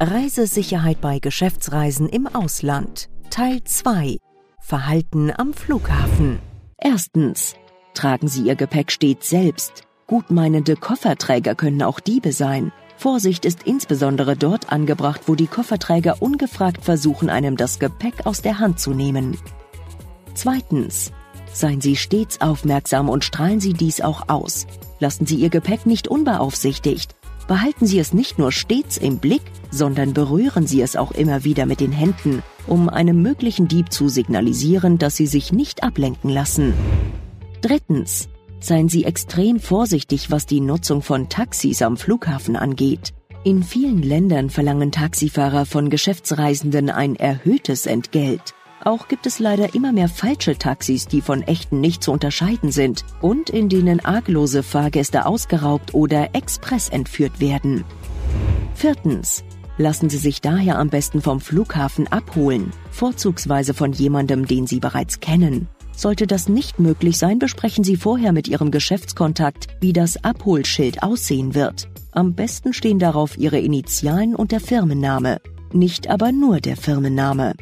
Reisesicherheit bei Geschäftsreisen im Ausland. Teil 2. Verhalten am Flughafen. Erstens. Tragen Sie Ihr Gepäck stets selbst. Gutmeinende Kofferträger können auch Diebe sein. Vorsicht ist insbesondere dort angebracht, wo die Kofferträger ungefragt versuchen, einem das Gepäck aus der Hand zu nehmen. Zweitens. Seien Sie stets aufmerksam und strahlen Sie dies auch aus. Lassen Sie Ihr Gepäck nicht unbeaufsichtigt. Behalten Sie es nicht nur stets im Blick, sondern berühren Sie es auch immer wieder mit den Händen, um einem möglichen Dieb zu signalisieren, dass Sie sich nicht ablenken lassen. Drittens. Seien Sie extrem vorsichtig, was die Nutzung von Taxis am Flughafen angeht. In vielen Ländern verlangen Taxifahrer von Geschäftsreisenden ein erhöhtes Entgelt. Auch gibt es leider immer mehr falsche Taxis, die von echten nicht zu unterscheiden sind und in denen arglose Fahrgäste ausgeraubt oder express entführt werden. Viertens. Lassen Sie sich daher am besten vom Flughafen abholen, vorzugsweise von jemandem, den Sie bereits kennen. Sollte das nicht möglich sein, besprechen Sie vorher mit Ihrem Geschäftskontakt, wie das Abholschild aussehen wird. Am besten stehen darauf Ihre Initialen und der Firmenname, nicht aber nur der Firmenname.